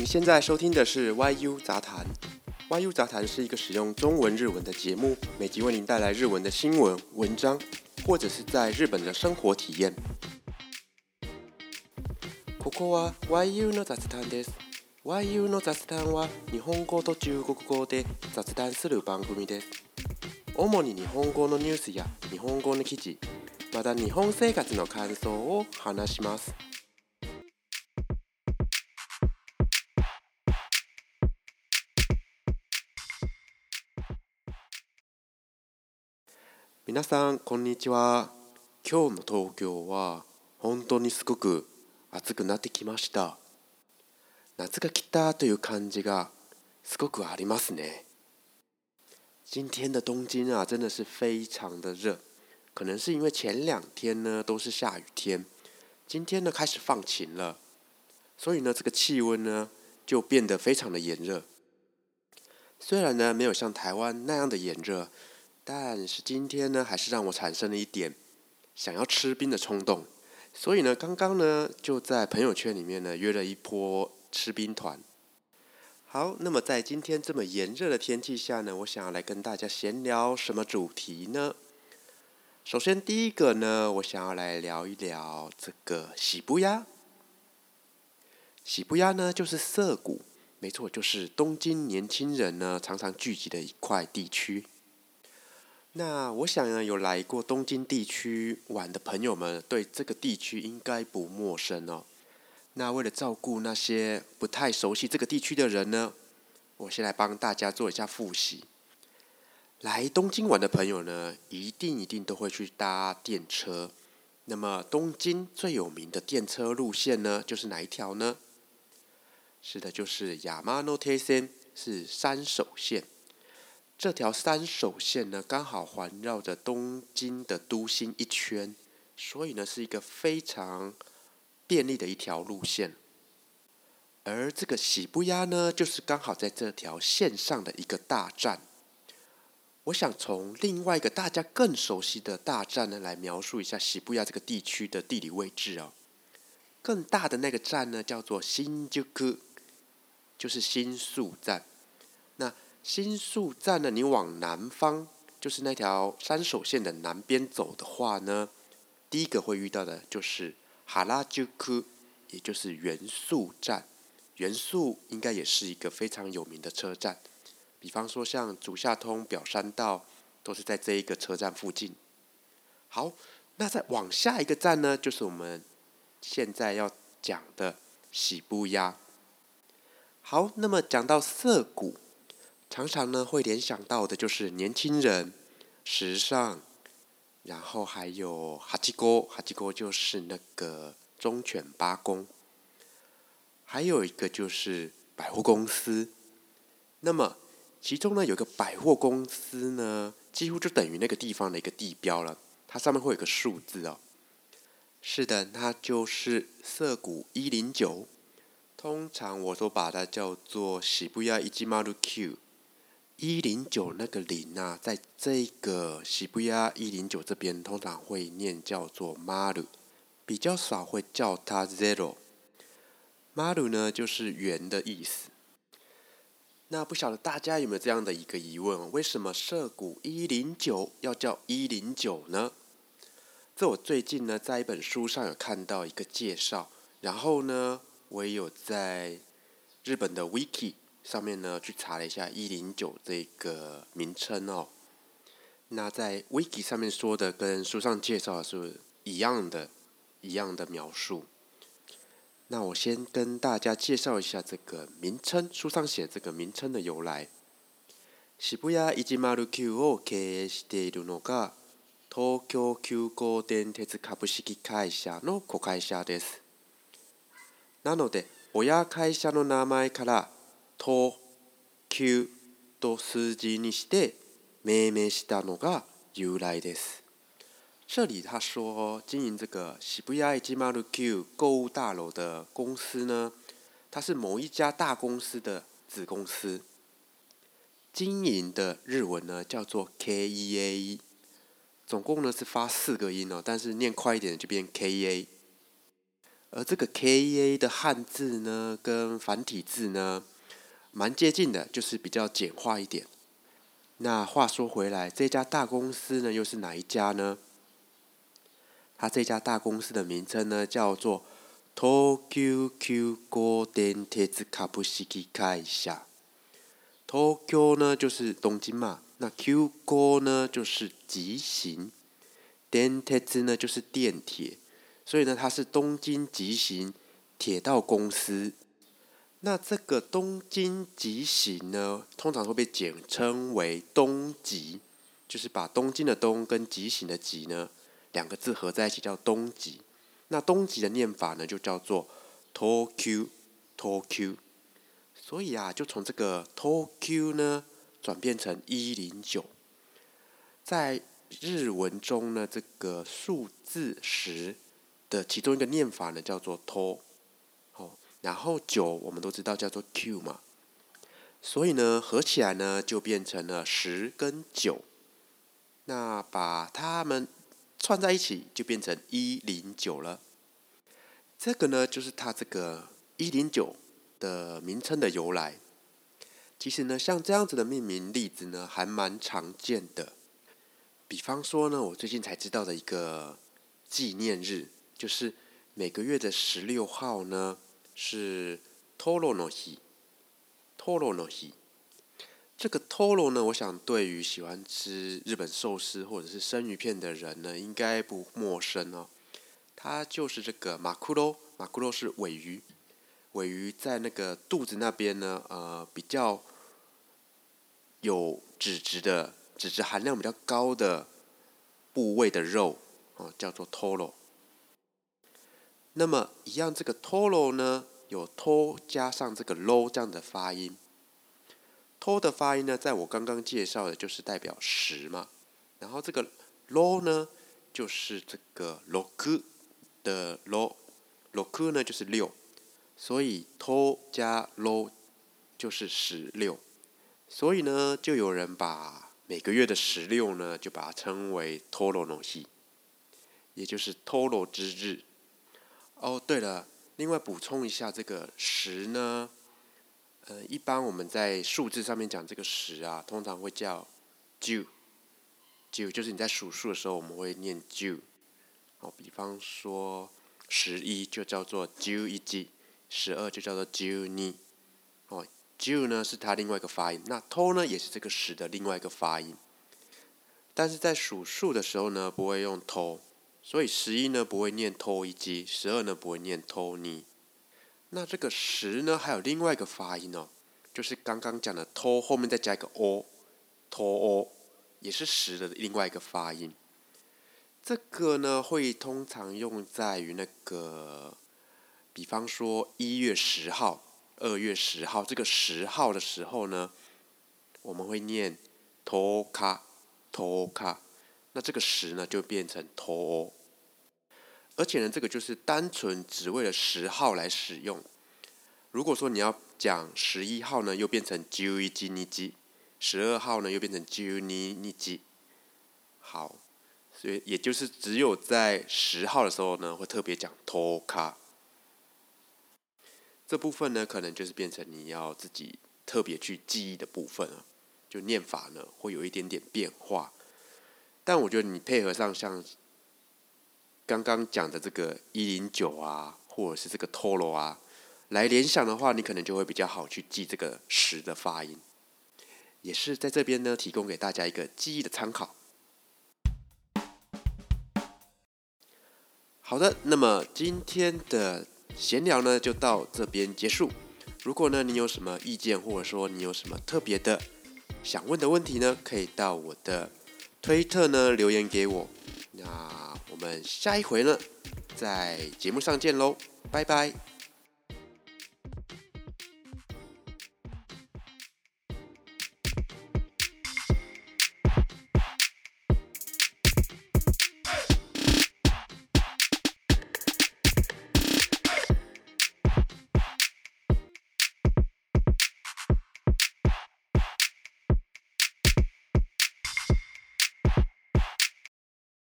你现在收听的是 YU 杂谈。YU 杂谈是一个使用中文、日文的节目，每集为您带来日文的新闻、文章，或者是在日本的生活体验。ここは YU の雑談です。YU の雑談は日本語と中国語で雑談する番組です。主に日本語のニュースや日本語の記事、また日本生活の感想を話します。 皆さんこんにちは。今日の東京は本当にすごく暑くなってきました。夏が来たという感じがすごくありますね。今天的东京啊，真的是非常的热，可能是因为前两天呢都是下雨天，今天呢开始放晴了，所以呢这个气温呢就变得非常的炎热。虽然呢没有像台湾那样的炎热，但是今天呢还是让我产生了一点想要吃冰的冲动，所以呢刚刚呢就在朋友圈里面呢约了一波吃冰团。好，那么在今天这么炎热的天气下呢，我想要来跟大家闲聊什么主题呢？首先第一个呢，我想要来聊一聊这个喜布鸭。喜布鸭呢，就是涩谷，没错，就是东京年轻人呢常常聚集的一块地区。那我想呢，有来过东京地区玩的朋友们，对这个地区应该不陌生哦。那为了照顾那些不太熟悉这个地区的人呢，我先来帮大家做一下复习。来东京玩的朋友呢，一定一定都会去搭电车。那么东京最有名的电车路线呢，就是哪一条呢？是的，就是亚麻诺铁线，是山手线。这条三手线呢，刚好环绕着东京的都心一圈，所以呢，是一个非常。便利的一条路线，而这个喜布鸭呢，就是刚好在这条线上的一个大站。我想从另外一个大家更熟悉的大站呢，来描述一下喜布鸭这个地区的地理位置哦。更大的那个站呢，叫做新宿，就是新宿站。新宿站呢，你往南方，就是那条山手线的南边走的话呢，第一个会遇到的就是。哈拉就库，也就是元素站，元素应该也是一个非常有名的车站。比方说，像竹下通、表山道，都是在这一个车站附近。好，那再往下一个站呢，就是我们现在要讲的喜布鸭。好，那么讲到涩谷，常常呢会联想到的就是年轻人、时尚。然后还有哈基哥，哈基哥就是那个忠犬八公。还有一个就是百货公司。那么其中呢，有个百货公司呢，几乎就等于那个地方的一个地标了。它上面会有个数字哦。是的，它就是涩谷一零九。通常我都把它叫做喜布亚一吉马路 Q。一零九那个零啊，在这个喜布亚一零九这边，通常会念叫做 maru，比较少会叫它 zero。maru 呢，就是圆的意思。那不晓得大家有没有这样的一个疑问：为什么涉谷一零九要叫一零九呢？这我最近呢，在一本书上有看到一个介绍，然后呢，我也有在日本的 wiki。上面呢，去查了一下一零九这个名称哦。那在 wiki 上面说的跟书上介绍的是一样的，一样的描述。那我先跟大家介绍一下这个名称，书上写这个名称的由来。渋谷一丸九を経営しているのが東京急行電鉄株式会社の子会社です。なので、親会社の名前から 東急と数字にして命名したのが由来です。这里他说，经营这个喜布亚一马路 Q 购物大楼的公司呢，它是某一家大公司的子公司。经营的日文呢叫做 K E A，总共呢是发四个音哦，但是念快一点就变 KEA。而这个 KEA 的汉字呢，跟繁体字呢，蛮接近的，就是比较简化一点。那话说回来，这家大公司呢，又是哪一家呢？它这家大公司的名称呢，叫做 Tokyo Q 电铁子卡布西基开下。Tokyo 呢就是东京嘛，那 Q 高呢就是急行，电铁子呢就是电铁，所以呢它是东京急行铁道公司。那这个东京急行呢，通常会被简称为东急，就是把东京的东跟急行的急呢。两个字合在一起叫东极，那东极的念法呢就叫做 Tokyo Tokyo，所以啊，就从这个 Tokyo 呢转变成一零九，在日文中呢，这个数字十的其中一个念法呢叫做 To，然后九我们都知道叫做 Q 嘛，所以呢合起来呢就变成了十跟九，那把它们。串在一起就变成一零九了。这个呢，就是它这个一零九的名称的由来。其实呢，像这样子的命名例子呢，还蛮常见的。比方说呢，我最近才知道的一个纪念日，就是每个月的十六号呢，是 Toro no Hi，Toro no Hi。这个 Toro 呢，我想对于喜欢吃日本寿司或者是生鱼片的人呢，应该不陌生哦。它就是这个马库罗，马库罗是尾鱼，尾鱼在那个肚子那边呢，呃，比较有脂质的，脂质含量比较高的部位的肉，哦，叫做 Toro。那么一样，这个 Toro 呢，有 To 加上这个 low 这样的发音。托的发音呢，在我刚刚介绍的，就是代表十嘛。然后这个 low 呢，就是这个 “lok” 的 lo，loku 呢就是六，所以托加 low 就是十六。所以呢，就有人把每个月的十六呢，就把它称为 toro no hi，也就是 toro 之日。哦，对了，另外补充一下，这个十呢。呃，一般我们在数字上面讲这个十啊，通常会叫九，九就是你在数数的时候，我们会念九。哦，比方说十一就叫做九一几，十二就叫做九二。哦，九呢是它另外一个发音，那偷呢也是这个十的另外一个发音。但是在数数的时候呢，不会用偷，所以十一呢不会念偷一几，十二呢不会念偷你。那这个十呢，还有另外一个发音哦，就是刚刚讲的 t 后面再加一个 “o”，“to 也是十的另外一个发音。这个呢，会通常用在于那个，比方说一月十号、二月十号这个十号的时候呢，我们会念 “to-ka”，“to-ka”，那这个十呢就变成托。而且呢，这个就是单纯只为了十号来使用。如果说你要讲十一号呢，又变成九一吉尼吉；十二号呢，又变成九尼尼吉。好，所以也就是只有在十号的时候呢，会特别讲托卡。这部分呢，可能就是变成你要自己特别去记忆的部分了。就念法呢，会有一点点变化。但我觉得你配合上像。刚刚讲的这个一零九啊，或者是这个 Toro 啊，来联想的话，你可能就会比较好去记这个十的发音。也是在这边呢，提供给大家一个记忆的参考。好的，那么今天的闲聊呢，就到这边结束。如果呢，你有什么意见，或者说你有什么特别的想问的问题呢，可以到我的推特呢留言给我。那我们下一回呢，在节目上见喽，拜拜。